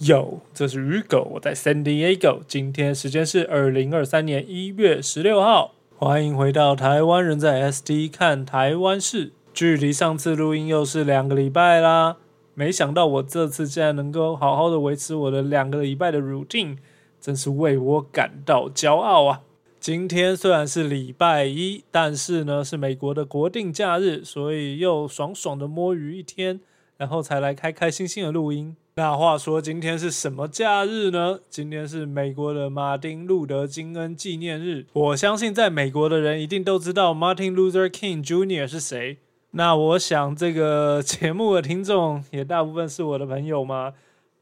有，这是鱼狗，我在 San Diego。今天时间是二零二三年一月十六号，欢迎回到台湾人在 SD 看台湾事。距离上次录音又是两个礼拜啦，没想到我这次竟然能够好好的维持我的两个礼拜的 routine，真是为我感到骄傲啊！今天虽然是礼拜一，但是呢是美国的国定假日，所以又爽爽的摸鱼一天，然后才来开开心心的录音。那话说，今天是什么假日呢？今天是美国的马丁路德金恩纪念日。我相信在美国的人一定都知道 Martin Luther King Jr. 是谁。那我想这个节目的听众也大部分是我的朋友吗？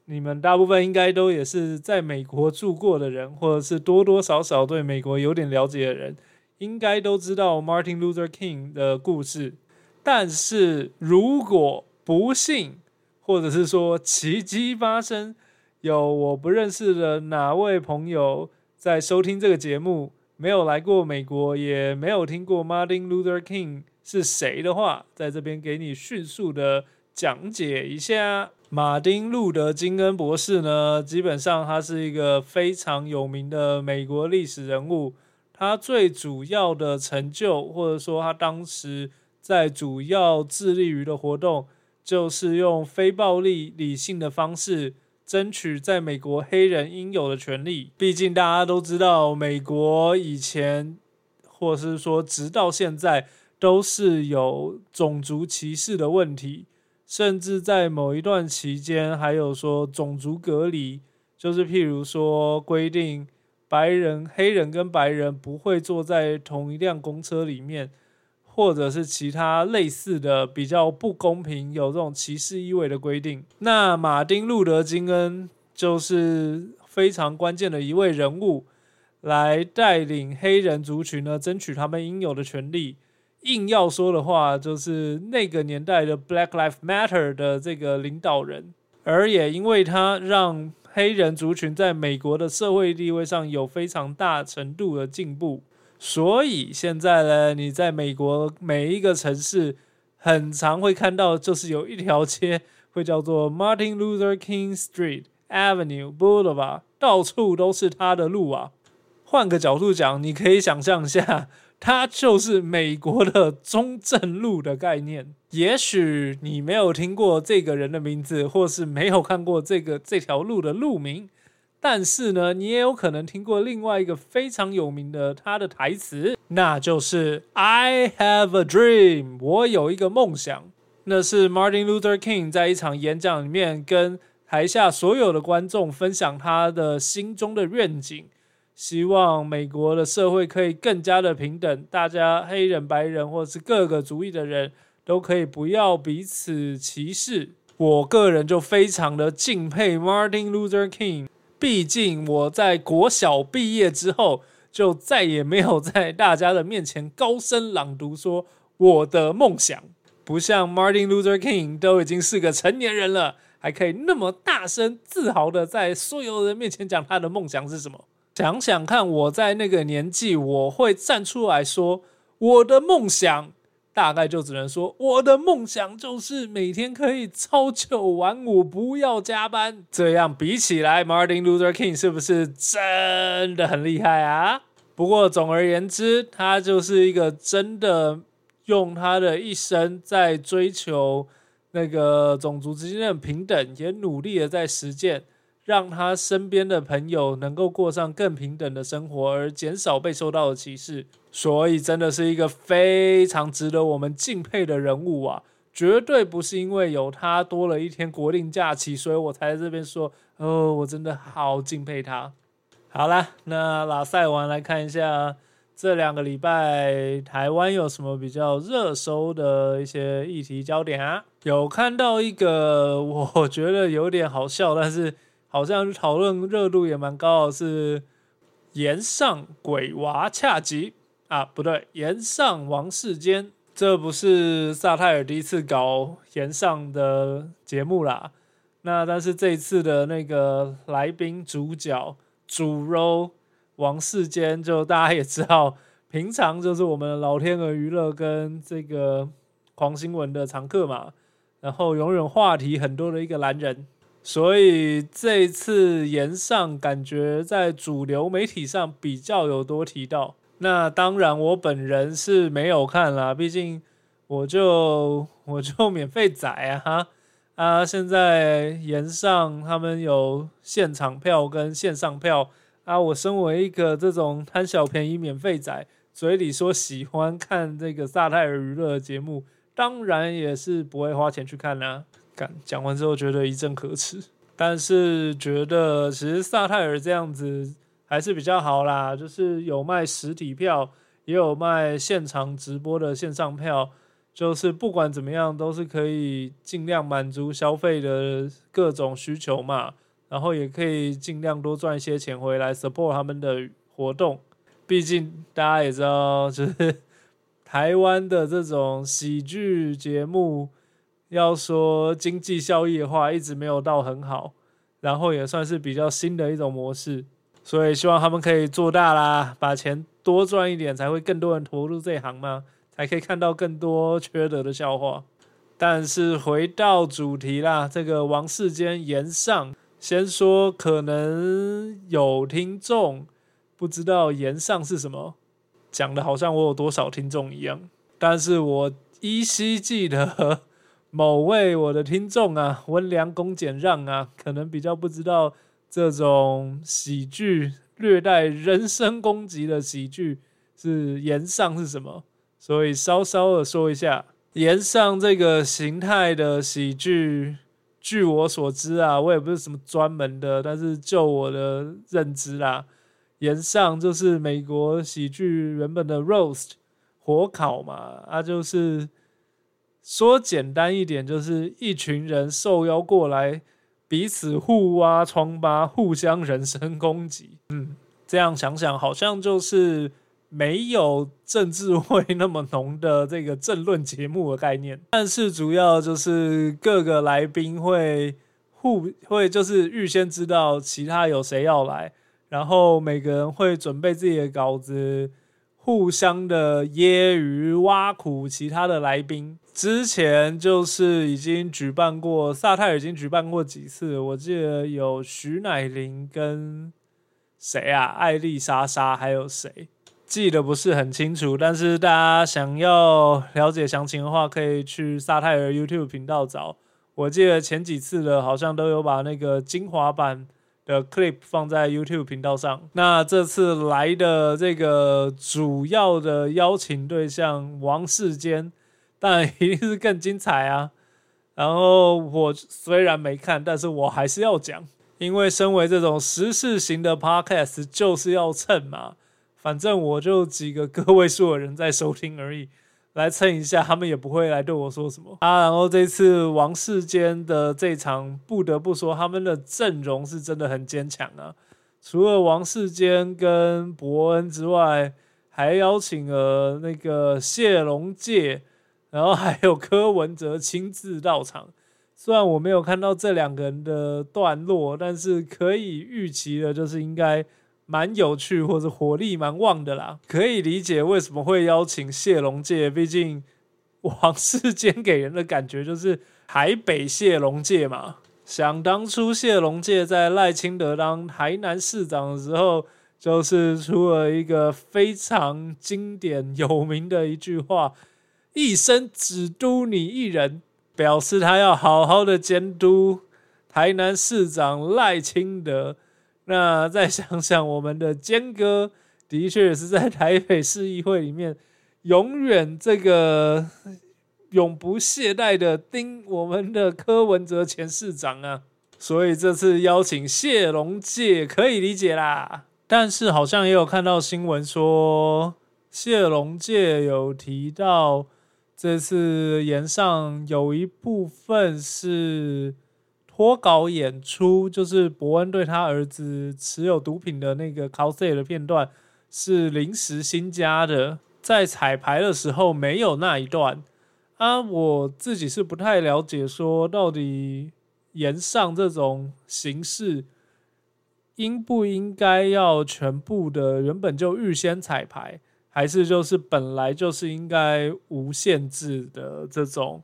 你们大部分应该都也是在美国住过的人，或者是多多少少对美国有点了解的人，应该都知道 Martin Luther King 的故事。但是如果不幸，或者是说奇迹发生，有我不认识的哪位朋友在收听这个节目，没有来过美国，也没有听过 Martin Luther King 是谁的话，在这边给你迅速的讲解一下。马丁路德金恩博士呢，基本上他是一个非常有名的美国历史人物，他最主要的成就，或者说他当时在主要致力于的活动。就是用非暴力、理性的方式争取在美国黑人应有的权利。毕竟大家都知道，美国以前，或是说直到现在，都是有种族歧视的问题，甚至在某一段期间，还有说种族隔离，就是譬如说规定白人、黑人跟白人不会坐在同一辆公车里面。或者是其他类似的比较不公平、有这种歧视意味的规定，那马丁路德金恩就是非常关键的一位人物，来带领黑人族群呢争取他们应有的权利。硬要说的话，就是那个年代的 Black Lives Matter 的这个领导人，而也因为他让黑人族群在美国的社会地位上有非常大程度的进步。所以现在呢，你在美国每一个城市，很常会看到，就是有一条街会叫做 Martin Luther King Street Avenue Boulevard，到处都是他的路啊。换个角度讲，你可以想象一下，它就是美国的中正路的概念。也许你没有听过这个人的名字，或是没有看过这个这条路的路名。但是呢，你也有可能听过另外一个非常有名的他的台词，那就是 "I have a dream"，我有一个梦想。那是 Martin Luther King 在一场演讲里面跟台下所有的观众分享他的心中的愿景，希望美国的社会可以更加的平等，大家黑人、白人或是各个族裔的人都可以不要彼此歧视。我个人就非常的敬佩 Martin Luther King。毕竟我在国小毕业之后，就再也没有在大家的面前高声朗读说我的梦想。不像 Martin Luther King 都已经是个成年人了，还可以那么大声自豪的在所有人面前讲他的梦想是什么。想想看，我在那个年纪，我会站出来说我的梦想。大概就只能说，我的梦想就是每天可以朝九晚五，不要加班。这样比起来，Martin Luther King 是不是真的很厉害啊？不过总而言之，他就是一个真的用他的一生在追求那个种族之间的平等，也努力的在实践。让他身边的朋友能够过上更平等的生活，而减少被受到的歧视，所以真的是一个非常值得我们敬佩的人物啊！绝对不是因为有他多了一天国定假期，所以我才在这边说哦，我真的好敬佩他。好了，那拉塞完来看一下这两个礼拜台湾有什么比较热搜的一些议题焦点啊？有看到一个我觉得有点好笑，但是。好像讨论热度也蛮高的，是岩上鬼娃恰吉啊，不对，岩上王世坚，这不是萨泰尔第一次搞岩上的节目啦。那但是这一次的那个来宾主角主肉王世坚，就大家也知道，平常就是我们老天鹅娱乐跟这个狂新闻的常客嘛，然后永远话题很多的一个男人。所以这一次延上感觉在主流媒体上比较有多提到。那当然，我本人是没有看啦，毕竟我就我就免费载啊哈 啊！现在延上他们有现场票跟线上票啊，我身为一个这种贪小便宜免费仔，嘴里说喜欢看这个萨泰尔娱乐节目，当然也是不会花钱去看啦。讲讲完之后觉得一阵可耻，但是觉得其实萨泰尔这样子。还是比较好啦，就是有卖实体票，也有卖现场直播的线上票，就是不管怎么样，都是可以尽量满足消费的各种需求嘛，然后也可以尽量多赚一些钱回来 support 他们的活动。毕竟大家也知道，就是 台湾的这种喜剧节目，要说经济效益的话，一直没有到很好，然后也算是比较新的一种模式。所以希望他们可以做大啦，把钱多赚一点，才会更多人投入这行嘛，才可以看到更多缺德的笑话。但是回到主题啦，这个王世坚言上，先说可能有听众不知道言上是什么，讲的好像我有多少听众一样。但是我依稀记得某位我的听众啊，温良恭俭让啊，可能比较不知道。这种喜剧略带人身攻击的喜剧是言上是什么？所以稍稍的说一下言上这个形态的喜剧。据我所知啊，我也不是什么专门的，但是就我的认知啦，言上就是美国喜剧原本的 roast 火烤嘛，啊，就是说简单一点，就是一群人受邀过来。彼此互挖疮疤，互相人身攻击。嗯，这样想想，好像就是没有政治味那么浓的这个政论节目的概念。但是主要就是各个来宾会互会就是预先知道其他有谁要来，然后每个人会准备自己的稿子。互相的揶揄挖苦其他的来宾，之前就是已经举办过，萨泰已经举办过几次，我记得有徐乃麟跟谁啊，艾丽莎莎还有谁，记得不是很清楚。但是大家想要了解详情的话，可以去萨泰尔 YouTube 频道找。我记得前几次的好像都有把那个精华版。的 clip 放在 YouTube 频道上。那这次来的这个主要的邀请对象王世坚，当然一定是更精彩啊。然后我虽然没看，但是我还是要讲，因为身为这种时事型的 podcast，就是要蹭嘛。反正我就几个个位数的人在收听而已。来蹭一下，他们也不会来对我说什么啊。然后这次王世坚的这场，不得不说他们的阵容是真的很坚强啊。除了王世坚跟伯恩之外，还邀请了那个谢龙介，然后还有柯文哲亲自到场。虽然我没有看到这两个人的段落，但是可以预期的就是应该。蛮有趣，或者火力蛮旺的啦，可以理解为什么会邀请谢龙介。毕竟王世坚给人的感觉就是台北谢龙介嘛。想当初谢龙介在赖清德当台南市长的时候，就是出了一个非常经典有名的一句话：“一生只督你一人”，表示他要好好的监督台南市长赖清德。那再想想，我们的坚哥的确也是在台北市议会里面永远这个永不懈怠的盯我们的柯文哲前市长啊，所以这次邀请谢龙介可以理解啦。但是好像也有看到新闻说，谢龙介有提到这次演上有一部分是。脱稿演出就是伯恩对他儿子持有毒品的那个 cos 的片段是临时新加的，在彩排的时候没有那一段啊。我自己是不太了解，说到底演上这种形式应不应该要全部的原本就预先彩排，还是就是本来就是应该无限制的这种，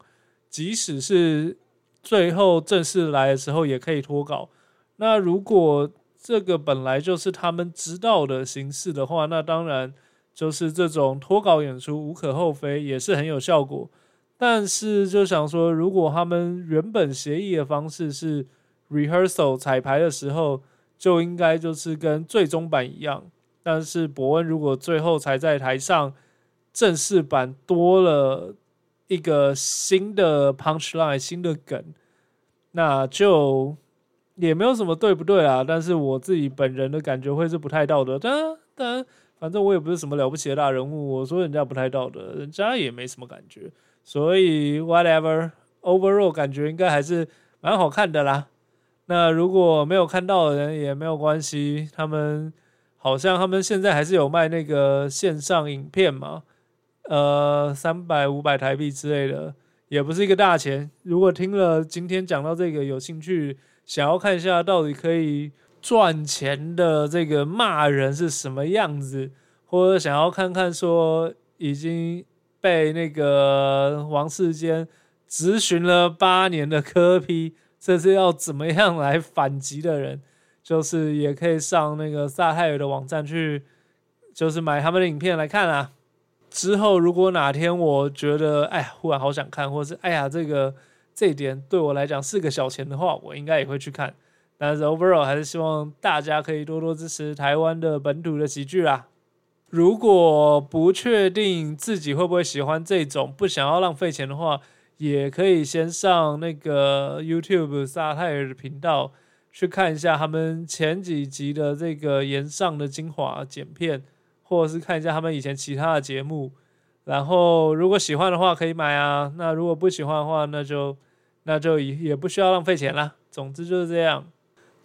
即使是。最后正式来的时候也可以脱稿。那如果这个本来就是他们知道的形式的话，那当然就是这种脱稿演出无可厚非，也是很有效果。但是就想说，如果他们原本协议的方式是 rehearsal 彩排的时候，就应该就是跟最终版一样。但是伯恩如果最后才在台上正式版多了一个新的 punch line 新的梗，那就。也没有什么对不对啊，但是我自己本人的感觉会是不太道德。但但反正我也不是什么了不起的大人物，我说人家不太道德，人家也没什么感觉。所以 whatever，overall 感觉应该还是蛮好看的啦。那如果没有看到的人也没有关系，他们好像他们现在还是有卖那个线上影片嘛，呃，三百五百台币之类的，也不是一个大钱。如果听了今天讲到这个有兴趣。想要看一下到底可以赚钱的这个骂人是什么样子，或者想要看看说已经被那个王世坚咨询了八年的科批，这是要怎么样来反击的人，就是也可以上那个萨泰尔的网站去，就是买他们的影片来看啊。之后如果哪天我觉得哎呀，忽然好想看，或是哎呀这个。这一点对我来讲是个小钱的话，我应该也会去看。但是 overall 还是希望大家可以多多支持台湾的本土的喜剧啦。如果不确定自己会不会喜欢这种，不想要浪费钱的话，也可以先上那个 YouTube 萨泰尔的频道去看一下他们前几集的这个延上的精华剪片，或者是看一下他们以前其他的节目。然后，如果喜欢的话可以买啊。那如果不喜欢的话，那就那就也也不需要浪费钱啦。总之就是这样，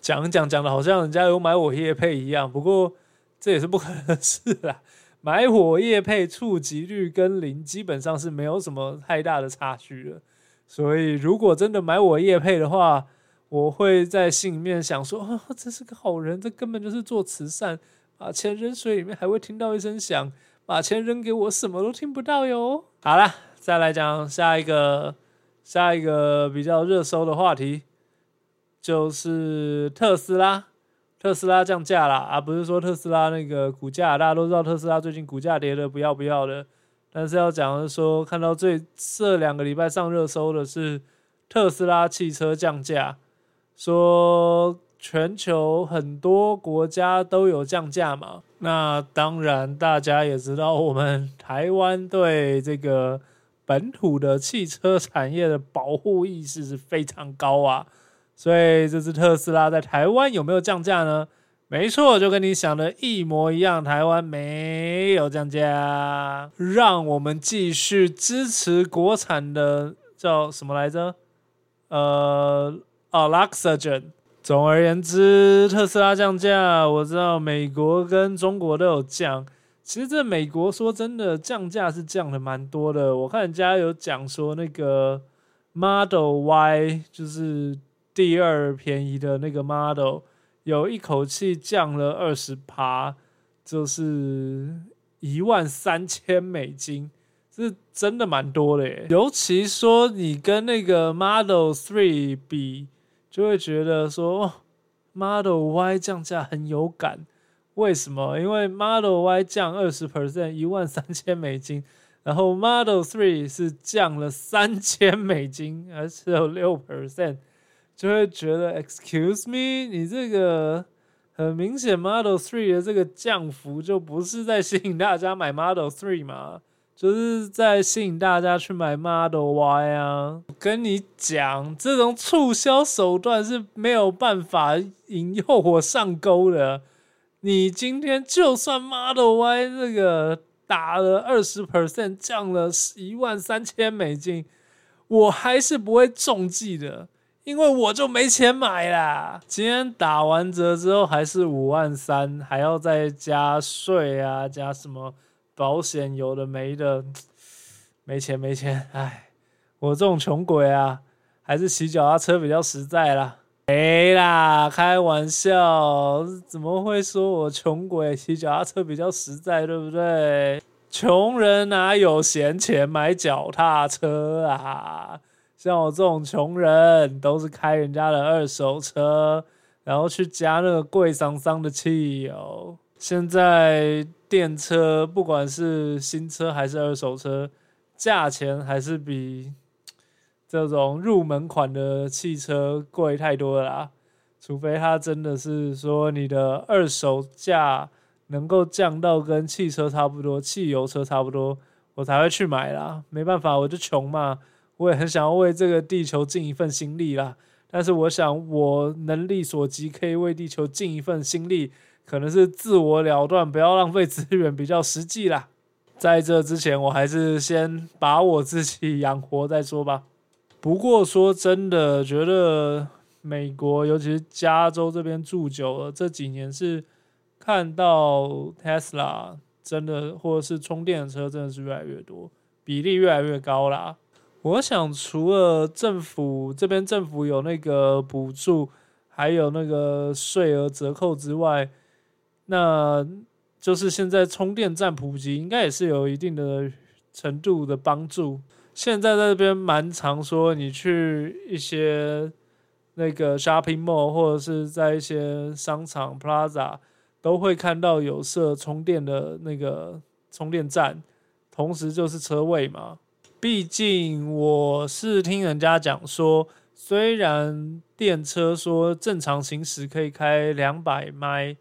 讲讲讲的好像人家有买我叶配一样。不过这也是不可能的事啦。买我叶配触及率跟零基本上是没有什么太大的差距的。所以如果真的买我叶配的话，我会在心里面想说：啊，这是个好人，这根本就是做慈善，把钱扔水里面还会听到一声响。把钱扔给我，什么都听不到哟。好了，再来讲下一个，下一个比较热搜的话题，就是特斯拉。特斯拉降价了啊，不是说特斯拉那个股价，大家都知道特斯拉最近股价跌的不要不要的。但是要讲的说，看到最这两个礼拜上热搜的是特斯拉汽车降价，说。全球很多国家都有降价嘛？那当然，大家也知道，我们台湾对这个本土的汽车产业的保护意识是非常高啊。所以，这次特斯拉在台湾有没有降价呢？没错，就跟你想的一模一样，台湾没有降价。让我们继续支持国产的，叫什么来着？呃，Aloxagen。总而言之，特斯拉降价，我知道美国跟中国都有降。其实这美国说真的，降价是降的蛮多的。我看人家有讲说，那个 Model Y 就是第二便宜的那个 Model，有一口气降了二十趴，就是一万三千美金，是真的蛮多的耶。尤其说你跟那个 Model Three 比。就会觉得说，Model Y 降价很有感，为什么？因为 Model Y 降二十 percent，一万三千美金，然后 Model Three 是降了三千美金，而且有六 percent，就会觉得，Excuse me，你这个很明显 Model Three 的这个降幅就不是在吸引大家买 Model Three 嘛？就是在吸引大家去买 Model Y 啊！跟你讲，这种促销手段是没有办法引诱我上钩的。你今天就算 Model Y 这个打了二十 percent，降了一万三千美金，我还是不会中计的，因为我就没钱买啦。今天打完折之后还是五万三，还要再加税啊，加什么？保险有的没的，没钱没钱，唉，我这种穷鬼啊，还是骑脚踏车比较实在啦。没啦，开玩笑，怎么会说我穷鬼骑脚踏车比较实在，对不对？穷人哪有闲钱买脚踏车啊？像我这种穷人，都是开人家的二手车，然后去加那个贵桑桑的汽油。现在电车不管是新车还是二手车，价钱还是比这种入门款的汽车贵太多了啦。除非它真的是说你的二手价能够降到跟汽车差不多、汽油车差不多，我才会去买啦。没办法，我就穷嘛。我也很想要为这个地球尽一份心力啦。但是我想，我能力所及，可以为地球尽一份心力，可能是自我了断，不要浪费资源比较实际啦。在这之前，我还是先把我自己养活再说吧。不过说真的，觉得。美国，尤其是加州这边住久了，这几年是看到 Tesla 真的，或者是充电车真的是越来越多，比例越来越高啦。我想，除了政府这边政府有那个补助，还有那个税额折扣之外，那就是现在充电站普及，应该也是有一定的程度的帮助。现在在这边蛮常说，你去一些。那个 shopping mall 或者是在一些商场 plaza 都会看到有设充电的那个充电站，同时就是车位嘛。毕竟我是听人家讲说，虽然电车说正常行驶可以开两百迈，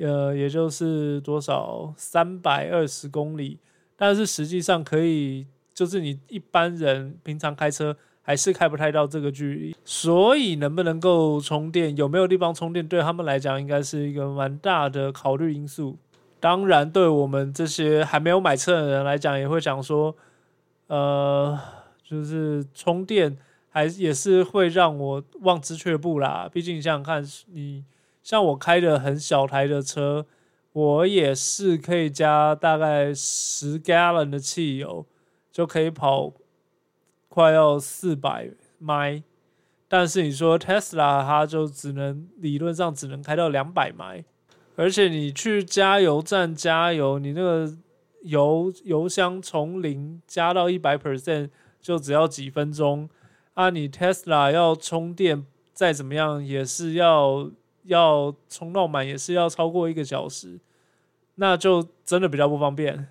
呃，也就是多少三百二十公里，但是实际上可以，就是你一般人平常开车。还是开不太到这个距离，所以能不能够充电，有没有地方充电，对他们来讲应该是一个蛮大的考虑因素。当然，对我们这些还没有买车的人来讲，也会想说，呃，就是充电还也是会让我望之却步啦。毕竟想想看，你像我开的很小台的车，我也是可以加大概十 gallon 的汽油就可以跑。快要四百迈，但是你说 Tesla 它就只能理论上只能开到两百迈，而且你去加油站加油，你那个油油箱从零加到一百 percent 就只要几分钟啊！你 Tesla 要充电再怎么样也是要要充到满也是要超过一个小时，那就真的比较不方便。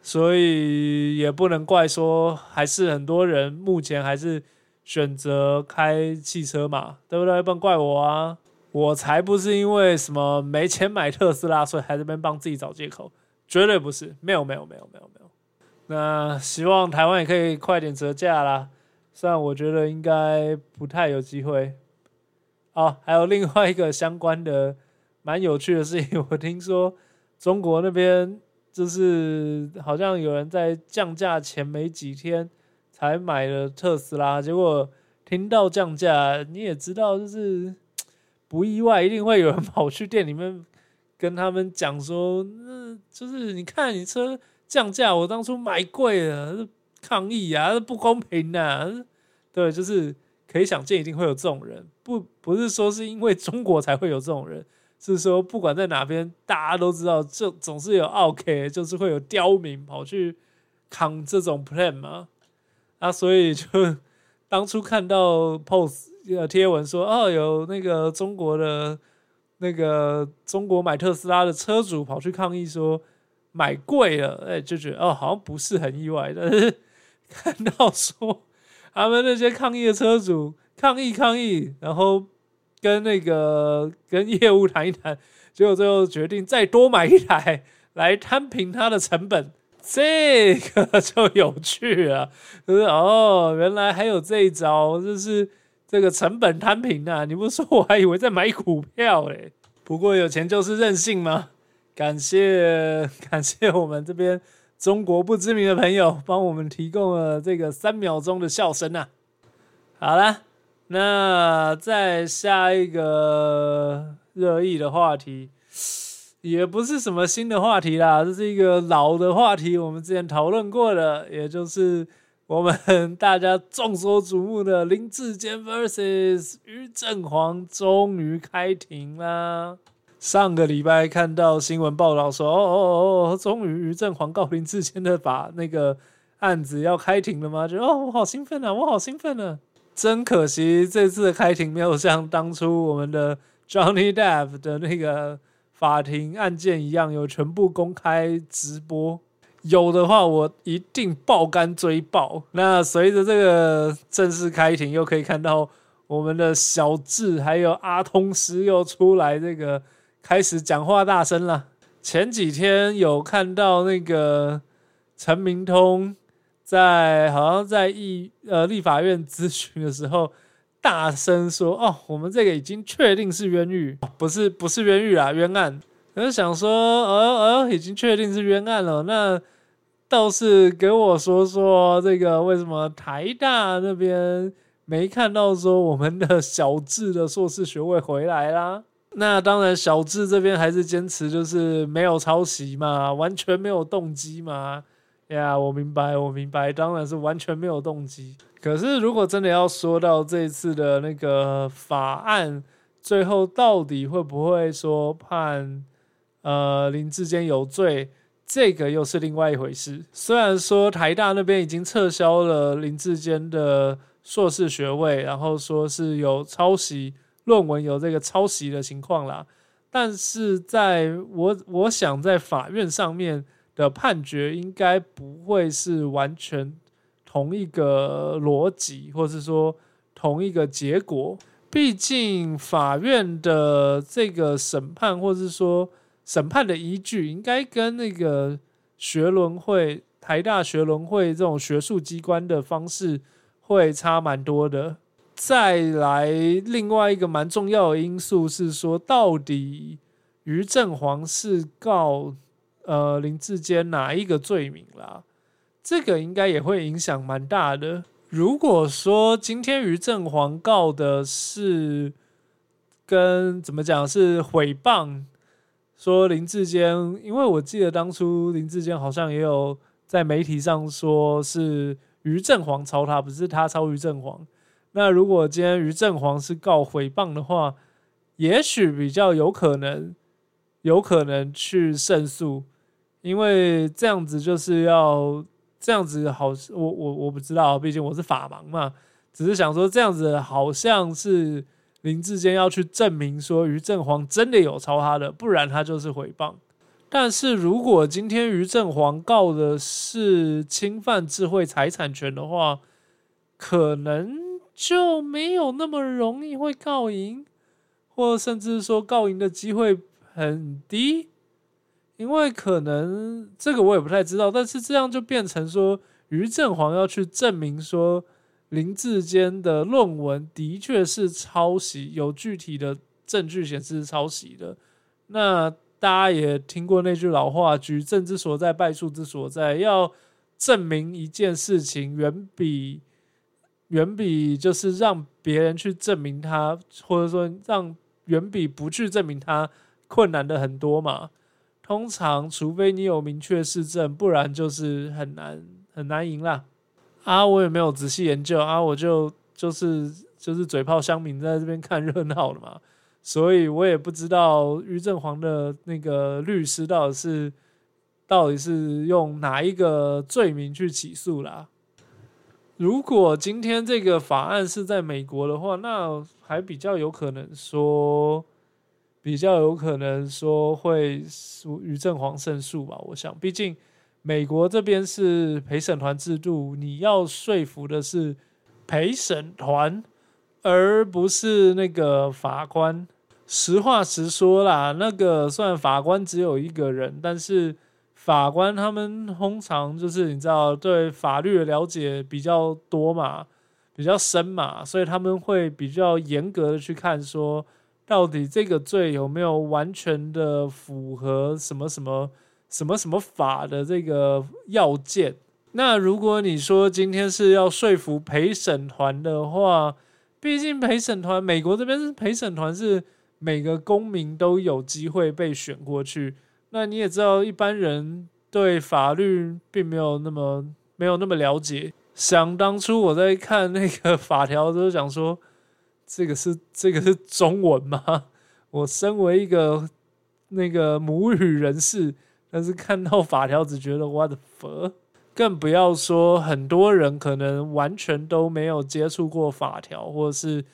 所以也不能怪说，还是很多人目前还是选择开汽车嘛，对不对？不能怪我啊，我才不是因为什么没钱买特斯拉，所以还在这边帮自己找借口，绝对不是，没有没有没有没有没有。那希望台湾也可以快点折价啦，虽然我觉得应该不太有机会。哦，还有另外一个相关的蛮有趣的事情，我听说中国那边。就是好像有人在降价前没几天才买了特斯拉，结果听到降价，你也知道，就是不意外，一定会有人跑去店里面跟他们讲说，那就是你看你车降价，我当初买贵了，抗议啊，不公平啊，对，就是可以想见，一定会有这种人，不不是说是因为中国才会有这种人。是说，不管在哪边，大家都知道，就总是有 OK，就是会有刁民跑去扛这种 plan 嘛。啊，所以就 当初看到 post 呃贴文说，哦，有那个中国的那个中国买特斯拉的车主跑去抗议说买贵了，哎，就觉得哦，好像不是很意外。但是看到说他们那些抗议的车主抗议抗议，然后。跟那个跟业务谈一谈，结果最后决定再多买一台来摊平它的成本，这个就有趣了。就是哦，原来还有这一招，就是这个成本摊平啊！你不说我还以为在买股票嘞。不过有钱就是任性嘛。感谢 感谢我们这边中国不知名的朋友帮我们提供了这个三秒钟的笑声啊！好了。那再下一个热议的话题，也不是什么新的话题啦，这是一个老的话题，我们之前讨论过的，也就是我们大家众所瞩目的林志坚 vs 于正煌终于开庭啦。上个礼拜看到新闻报道说，哦哦哦，终于于正煌告林志坚的把那个案子要开庭了吗？就哦，我好兴奋啊，我好兴奋啊！真可惜，这次的开庭没有像当初我们的 Johnny Depp 的那个法庭案件一样，有全部公开直播。有的话，我一定爆肝追爆。那随着这个正式开庭，又可以看到我们的小智还有阿通师又出来，这个开始讲话大声了。前几天有看到那个陈明通在好像在议呃立法院咨询的时候，大声说：“哦，我们这个已经确定是冤狱，不是不是冤狱啊，冤案。”我就想说：“哦哦，已经确定是冤案了。”那倒是给我说说这个为什么台大那边没看到说我们的小智的硕士学位回来啦？那当然，小智这边还是坚持就是没有抄袭嘛，完全没有动机嘛。呀，我明白，我明白，当然是完全没有动机。可是，如果真的要说到这次的那个法案，最后到底会不会说判呃林志坚有罪，这个又是另外一回事。虽然说台大那边已经撤销了林志坚的硕士学位，然后说是有抄袭。论文有这个抄袭的情况啦，但是在我我想在法院上面的判决应该不会是完全同一个逻辑，或是说同一个结果。毕竟法院的这个审判，或是说审判的依据，应该跟那个学伦会、台大学伦会这种学术机关的方式会差蛮多的。再来，另外一个蛮重要的因素是说，到底于正煌是告呃林志坚哪一个罪名啦？这个应该也会影响蛮大的。如果说今天于正煌告的是跟怎么讲是诽谤，说林志坚，因为我记得当初林志坚好像也有在媒体上说是于正煌抄他，不是他抄于正煌。那如果今天于正煌是告诽谤的话，也许比较有可能，有可能去胜诉，因为这样子就是要这样子好，我我我不知道，毕竟我是法盲嘛，只是想说这样子好像是林志坚要去证明说于正煌真的有抄他的，不然他就是诽谤。但是如果今天于正煌告的是侵犯智慧财产权的话，可能。就没有那么容易会告赢，或甚至说告赢的机会很低，因为可能这个我也不太知道。但是这样就变成说，于正煌要去证明说林志坚的论文的确是抄袭，有具体的证据显示是抄袭的。那大家也听过那句老话：“举证之所在，败诉之所在。”要证明一件事情，远比远比就是让别人去证明他，或者说让远比不去证明他困难的很多嘛。通常，除非你有明确事证，不然就是很难很难赢啦。啊，我也没有仔细研究啊，我就就是就是嘴炮乡民在这边看热闹的嘛，所以我也不知道于正煌的那个律师到底是到底是用哪一个罪名去起诉啦。如果今天这个法案是在美国的话，那还比较有可能说，比较有可能说会属于正黄胜诉吧。我想，毕竟美国这边是陪审团制度，你要说服的是陪审团，而不是那个法官。实话实说啦，那个虽然法官只有一个人，但是。法官他们通常就是你知道对法律的了解比较多嘛，比较深嘛，所以他们会比较严格的去看说，到底这个罪有没有完全的符合什么什么什么什么法的这个要件。那如果你说今天是要说服陪审团的话，毕竟陪审团美国这边是陪审团是每个公民都有机会被选过去。那你也知道，一般人对法律并没有那么没有那么了解。想当初我在看那个法条，都想说，这个是这个是中文吗？我身为一个那个母语人士，但是看到法条只觉得我的佛。更不要说很多人可能完全都没有接触过法条，或者是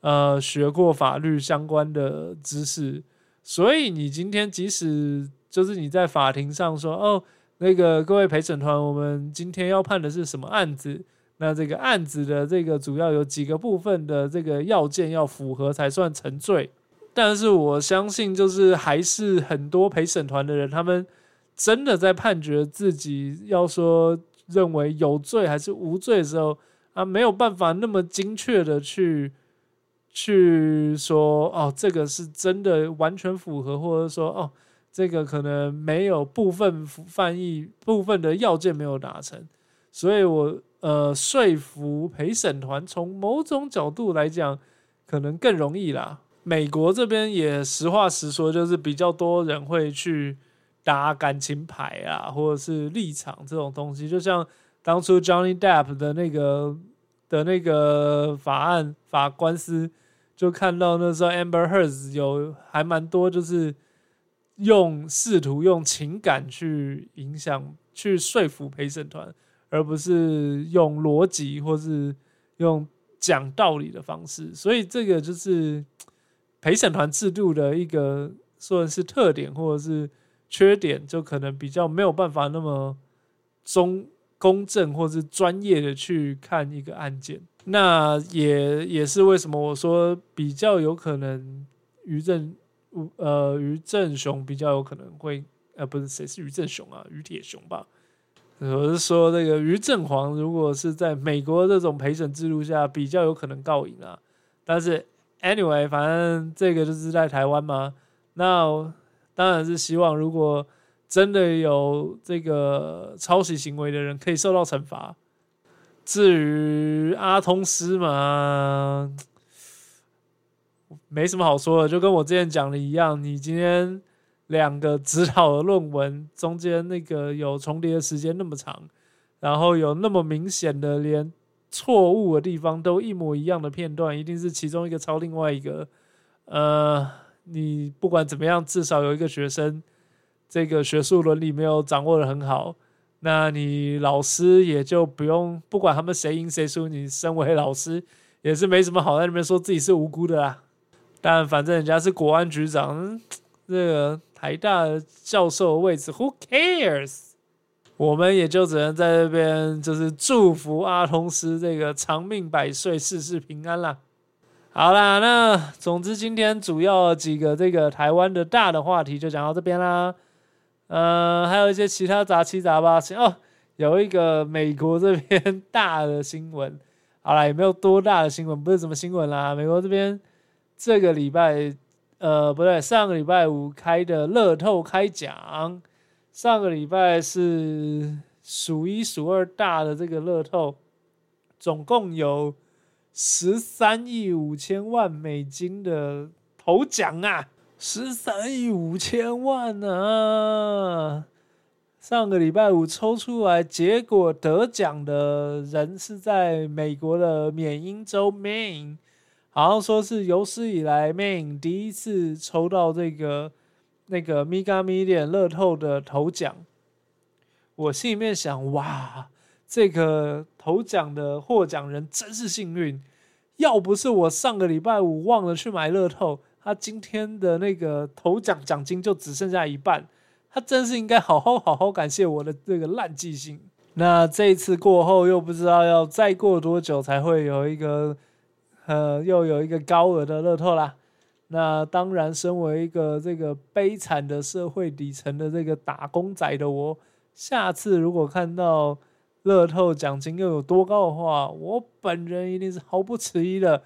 呃学过法律相关的知识，所以你今天即使就是你在法庭上说哦，那个各位陪审团，我们今天要判的是什么案子？那这个案子的这个主要有几个部分的这个要件要符合才算成罪。但是我相信，就是还是很多陪审团的人，他们。真的在判决自己要说认为有罪还是无罪的时候啊，没有办法那么精确的去去说哦，这个是真的完全符合，或者说哦，这个可能没有部分翻译部分的要件没有达成，所以我呃说服陪审团从某种角度来讲，可能更容易啦。美国这边也实话实说，就是比较多人会去。打感情牌啊，或者是立场这种东西，就像当初 Johnny Depp 的那个的那个法案法官司，就看到那时候 Amber Heard 有还蛮多，就是用试图用情感去影响、去说服陪审团，而不是用逻辑或是用讲道理的方式。所以这个就是陪审团制度的一个说是特点，或者是。缺点就可能比较没有办法那么中公正或是专业的去看一个案件，那也也是为什么我说比较有可能于正呃于正雄比较有可能会呃不是谁是于正雄啊于铁雄吧，我是说那个于正煌如果是在美国这种陪审制度下比较有可能告赢啊，但是 anyway 反正这个就是在台湾嘛，那。当然是希望，如果真的有这个抄袭行为的人，可以受到惩罚。至于阿通斯嘛，没什么好说的，就跟我之前讲的一样，你今天两个指导的论文中间那个有重叠的时间那么长，然后有那么明显的连错误的地方都一模一样的片段，一定是其中一个抄另外一个，呃。你不管怎么样，至少有一个学生，这个学术伦理没有掌握的很好，那你老师也就不用不管他们谁赢谁输，你身为老师也是没什么好在那边说自己是无辜的啦。但反正人家是国安局长，这个台大教授位置，Who cares？我们也就只能在这边就是祝福阿通斯这个长命百岁，事事平安啦。好啦，那总之今天主要几个这个台湾的大的话题就讲到这边啦。呃，还有一些其他杂七杂八哦，有一个美国这边 大的新闻。好啦，也没有多大的新闻，不是什么新闻啦。美国这边这个礼拜，呃，不对，上个礼拜五开的乐透开奖，上个礼拜是数一数二大的这个乐透，总共有。十三亿五千万美金的头奖啊！十三亿五千万啊！上个礼拜五抽出来，结果得奖的人是在美国的缅因州 Main 好像说是有史以来 Main 第一次抽到这个那个 Mega Million 乐透的头奖。我心里面想，哇！这个头奖的获奖人真是幸运，要不是我上个礼拜五忘了去买乐透，他今天的那个头奖奖金就只剩下一半。他真是应该好好好好感谢我的这个烂记性。那这一次过后，又不知道要再过多久才会有一个呃又有一个高额的乐透啦。那当然，身为一个这个悲惨的社会底层的这个打工仔的我，下次如果看到。乐透奖金又有多高的话，我本人一定是毫不迟疑的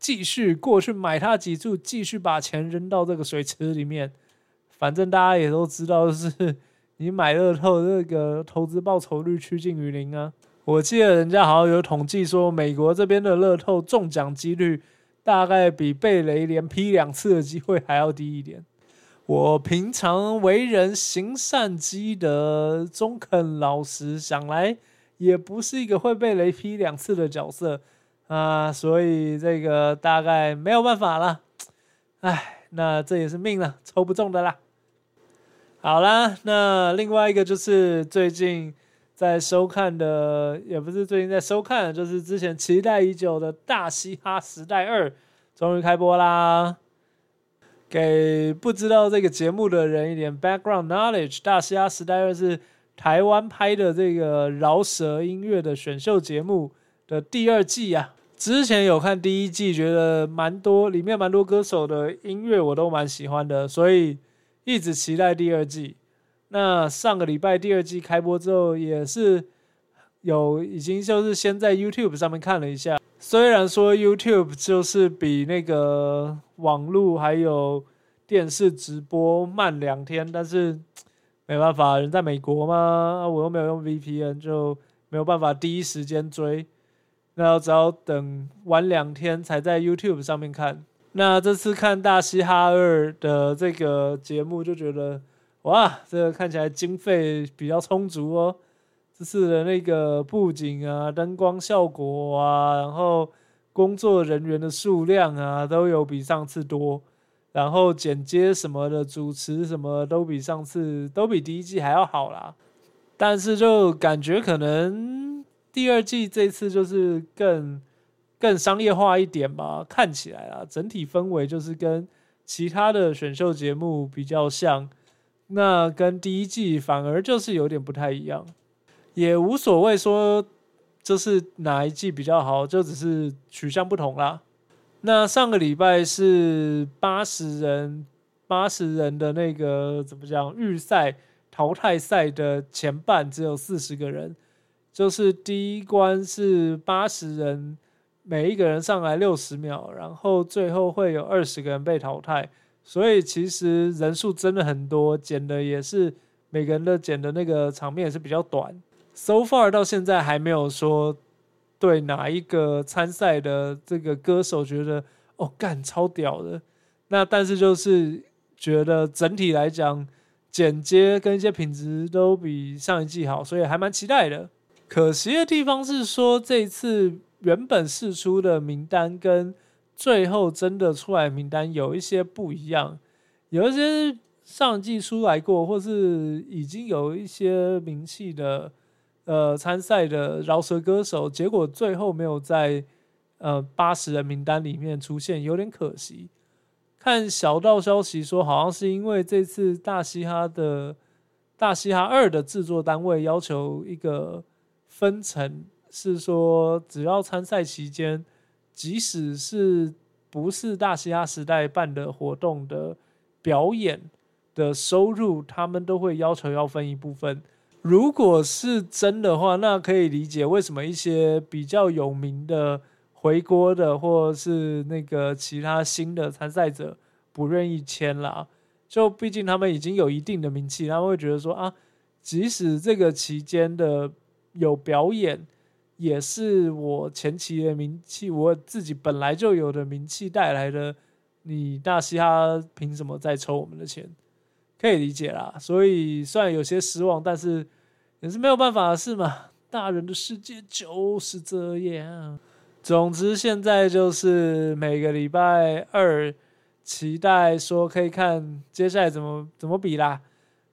继续过去买它几注，继续把钱扔到这个水池里面。反正大家也都知道，是你买乐透这个投资报酬率趋近于零啊。我记得人家好像有统计说，美国这边的乐透中奖几率大概比被雷连劈两次的机会还要低一点。我平常为人行善积德、中肯老实，想来。也不是一个会被雷劈两次的角色啊，所以这个大概没有办法了。唉，那这也是命了，抽不中的啦。好啦，那另外一个就是最近在收看的，也不是最近在收看，就是之前期待已久的《大嘻哈时代二》终于开播啦！给不知道这个节目的人一点 background knowledge，《大嘻哈时代二》是台湾拍的这个饶舌音乐的选秀节目的第二季啊。之前有看第一季，觉得蛮多，里面蛮多歌手的音乐我都蛮喜欢的，所以一直期待第二季。那上个礼拜第二季开播之后，也是有已经就是先在 YouTube 上面看了一下。虽然说 YouTube 就是比那个网络还有电视直播慢两天，但是没办法，人在美国嘛，我又没有用 VPN，就没有办法第一时间追。那只要等晚两天才在 YouTube 上面看。那这次看《大嘻哈二》的这个节目，就觉得哇，这个看起来经费比较充足哦。这次的那个布景啊、灯光效果啊，然后工作人员的数量啊，都有比上次多。然后剪接什么的、主持什么都比上次都比第一季还要好啦。但是就感觉可能。第二季这次就是更更商业化一点吧，看起来啊，整体氛围就是跟其他的选秀节目比较像，那跟第一季反而就是有点不太一样，也无所谓说就是哪一季比较好，就只是取向不同啦。那上个礼拜是八十人，八十人的那个怎么讲预赛淘汰赛的前半只有四十个人。就是第一关是八十人，每一个人上来六十秒，然后最后会有二十个人被淘汰，所以其实人数真的很多，剪的也是每个人的剪的那个场面也是比较短。So far 到现在还没有说对哪一个参赛的这个歌手觉得哦干超屌的，那但是就是觉得整体来讲剪接跟一些品质都比上一季好，所以还蛮期待的。可惜的地方是说，这次原本试出的名单跟最后真的出来名单有一些不一样，有一些上季出来过或是已经有一些名气的呃参赛的饶舌歌手，结果最后没有在呃八十人名单里面出现，有点可惜。看小道消息说，好像是因为这次大嘻哈的大嘻哈二的制作单位要求一个。分成是说，只要参赛期间，即使是不是大嘻哈时代办的活动的表演的收入，他们都会要求要分一部分。如果是真的话，那可以理解为什么一些比较有名的回国的，或是那个其他新的参赛者不愿意签啦。就毕竟他们已经有一定的名气，他们会觉得说啊，即使这个期间的。有表演也是我前期的名气，我自己本来就有的名气带来的。你大嘻哈凭什么再抽我们的钱？可以理解啦。所以虽然有些失望，但是也是没有办法的事嘛。大人的世界就是这样。总之，现在就是每个礼拜二期待说可以看接下来怎么怎么比啦。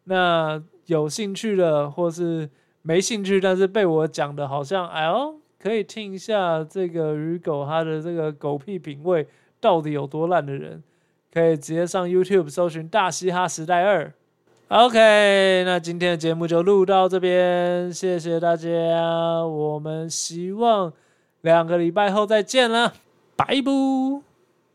那有兴趣的或是。没兴趣，但是被我讲的好像，哎呦，可以听一下这个鱼狗他的这个狗屁品味到底有多烂的人，可以直接上 YouTube 搜寻《大嘻哈时代二》。OK，那今天的节目就录到这边，谢谢大家，我们希望两个礼拜后再见了，拜拜。